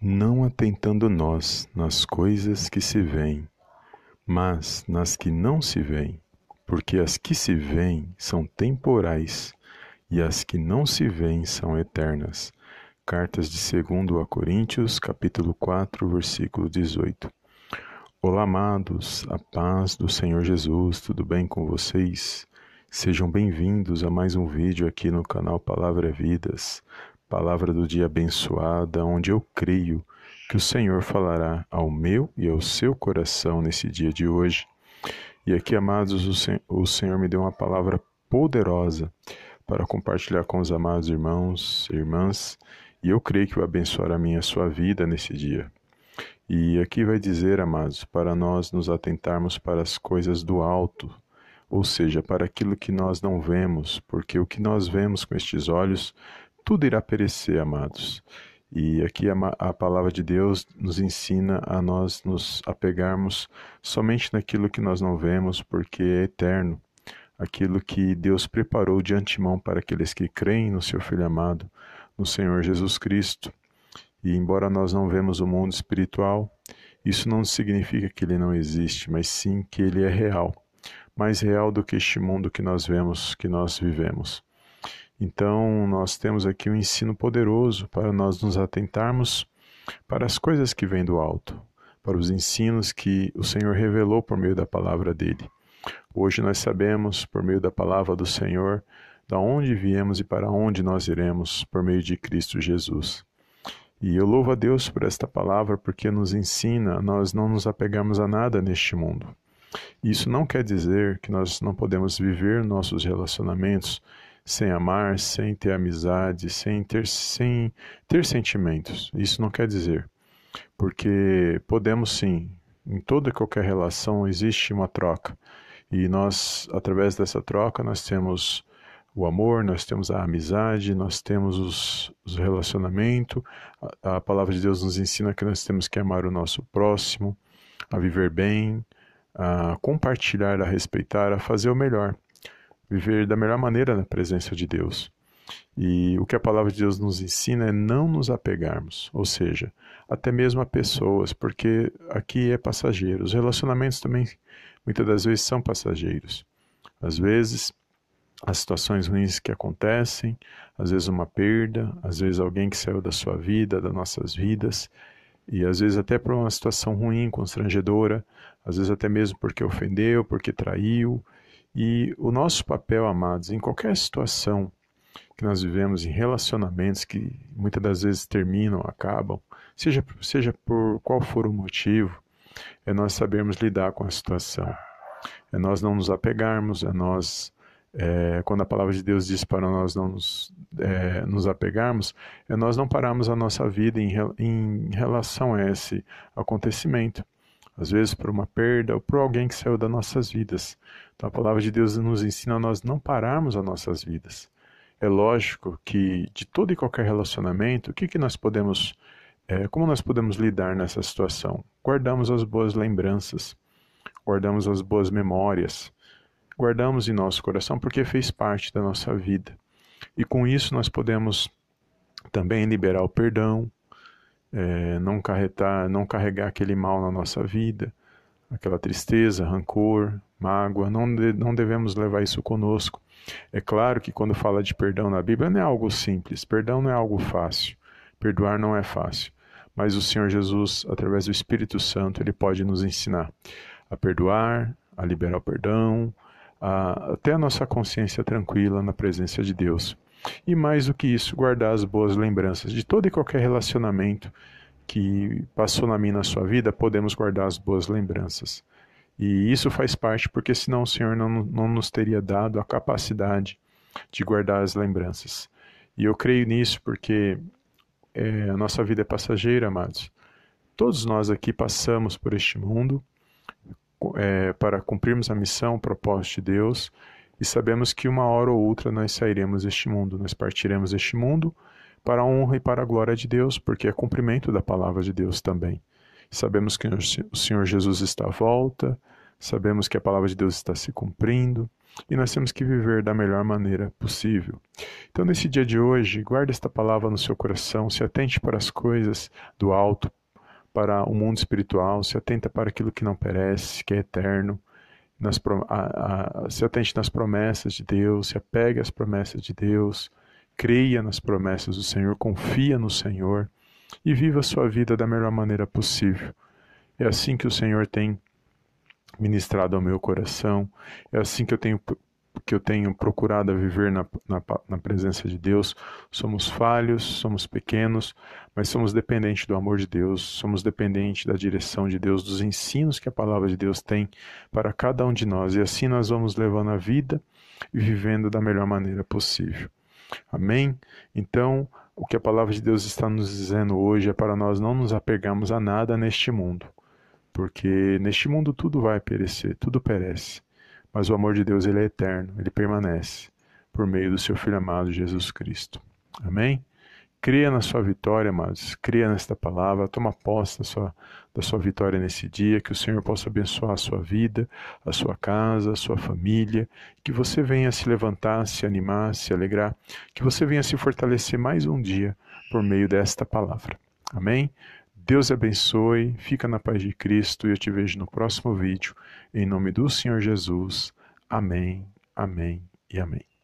não atentando nós nas coisas que se veem, mas nas que não se veem, porque as que se veem são temporais e as que não se veem são eternas. Cartas de 2 a Coríntios, capítulo 4, versículo 18. Olá, amados, a paz do Senhor Jesus, tudo bem com vocês? Sejam bem-vindos a mais um vídeo aqui no canal Palavra Vidas, palavra do dia abençoada, onde eu creio que o Senhor falará ao meu e ao seu coração nesse dia de hoje. E aqui, amados, o Senhor me deu uma palavra poderosa para compartilhar com os amados irmãos e irmãs, e eu creio que vai abençoar a minha a sua vida nesse dia. E aqui vai dizer, amados, para nós nos atentarmos para as coisas do alto, ou seja, para aquilo que nós não vemos, porque o que nós vemos com estes olhos tudo irá perecer, amados. E aqui a, palavra de Deus nos ensina a nós nos apegarmos somente naquilo que nós não vemos, porque é eterno, aquilo que Deus preparou de antemão para aqueles que creem no seu Filho amado, no Senhor Jesus Cristo. E embora nós não vemos o mundo espiritual, isso não significa que ele não existe, mas sim que ele é real, mais real do que este mundo que nós vemos, que nós vivemos. Então, nós temos aqui um ensino poderoso para nós nos atentarmos para as coisas que vêm do alto, para os ensinos que o Senhor revelou por meio da palavra dele. Hoje nós sabemos, por meio da palavra do Senhor, da onde viemos e para onde nós iremos por meio de Cristo Jesus. E eu louvo a Deus por esta palavra porque nos ensina a nós não nos apegarmos a nada neste mundo. Isso não quer dizer que nós não podemos viver nossos relacionamentos sem amar, sem ter amizade, sem ter, sem ter sentimentos. Isso não quer dizer. Porque podemos sim, em toda e qualquer relação existe uma troca. E nós, através dessa troca, nós temos o amor, nós temos a amizade, nós temos os, os relacionamentos. A, a palavra de Deus nos ensina que nós temos que amar o nosso próximo, a viver bem, a compartilhar, a respeitar, a fazer o melhor viver da melhor maneira na presença de Deus. E o que a palavra de Deus nos ensina é não nos apegarmos, ou seja, até mesmo a pessoas, porque aqui é passageiro. Os relacionamentos também muitas das vezes são passageiros. Às vezes, as situações ruins que acontecem, às vezes uma perda, às vezes alguém que saiu da sua vida, das nossas vidas, e às vezes até por uma situação ruim, constrangedora, às vezes até mesmo porque ofendeu, porque traiu, e o nosso papel, amados, em qualquer situação que nós vivemos, em relacionamentos que muitas das vezes terminam, acabam, seja, seja por qual for o motivo, é nós sabermos lidar com a situação. É nós não nos apegarmos, é nós, é, quando a palavra de Deus diz para nós não nos, é, nos apegarmos, é nós não pararmos a nossa vida em, em relação a esse acontecimento às vezes por uma perda ou por alguém que saiu das nossas vidas. Então a palavra de Deus nos ensina a nós não pararmos as nossas vidas. É lógico que de todo e qualquer relacionamento, o que, que nós podemos, é, como nós podemos lidar nessa situação? Guardamos as boas lembranças, guardamos as boas memórias, guardamos em nosso coração porque fez parte da nossa vida. E com isso nós podemos também liberar o perdão, é, não, carregar, não carregar aquele mal na nossa vida, aquela tristeza, rancor, mágoa, não, de, não devemos levar isso conosco. É claro que quando fala de perdão na Bíblia não é algo simples, perdão não é algo fácil, perdoar não é fácil, mas o Senhor Jesus, através do Espírito Santo, ele pode nos ensinar a perdoar, a liberar o perdão, a, até a nossa consciência tranquila na presença de Deus. E mais do que isso, guardar as boas lembranças de todo e qualquer relacionamento que passou na minha na sua vida, podemos guardar as boas lembranças. E isso faz parte porque senão o Senhor não, não nos teria dado a capacidade de guardar as lembranças. E eu creio nisso porque é, a nossa vida é passageira, amados. Todos nós aqui passamos por este mundo é, para cumprirmos a missão, o propósito de Deus e sabemos que uma hora ou outra nós sairemos deste mundo, nós partiremos deste mundo para a honra e para a glória de Deus, porque é cumprimento da palavra de Deus também. Sabemos que o Senhor Jesus está à volta, sabemos que a palavra de Deus está se cumprindo, e nós temos que viver da melhor maneira possível. Então, nesse dia de hoje, guarde esta palavra no seu coração, se atente para as coisas do alto, para o mundo espiritual, se atenta para aquilo que não perece, que é eterno, nas, a, a, se atente nas promessas de Deus, se apegue às promessas de Deus, creia nas promessas do Senhor, confia no Senhor e viva a sua vida da melhor maneira possível. É assim que o Senhor tem ministrado ao meu coração. É assim que eu tenho que eu tenho procurado viver na, na, na, presença de Deus. Somos falhos, somos pequenos, mas somos dependentes do amor de Deus, somos dependentes da direção de Deus, dos ensinos que a palavra de Deus tem para cada um de nós. E assim nós vamos levando a vida e vivendo da melhor maneira possível. Amém? Então, o que a palavra de Deus está nos dizendo hoje é para nós não nos apegarmos a nada neste mundo porque neste mundo tudo vai perecer, tudo perece, mas o amor de Deus ele é eterno, ele permanece por meio do seu Filho amado Jesus Cristo. Amém? Creia na sua vitória, amados. Creia nesta palavra. Toma posse da sua, da sua vitória nesse dia. Que o Senhor possa abençoar a sua vida, a sua casa, a sua família. Que você venha se levantar, se animar, se alegrar. Que você venha se fortalecer mais um dia por meio desta palavra. Amém? Deus abençoe, fica na paz de Cristo e eu te vejo no próximo vídeo. Em nome do Senhor Jesus. Amém, amém e amém.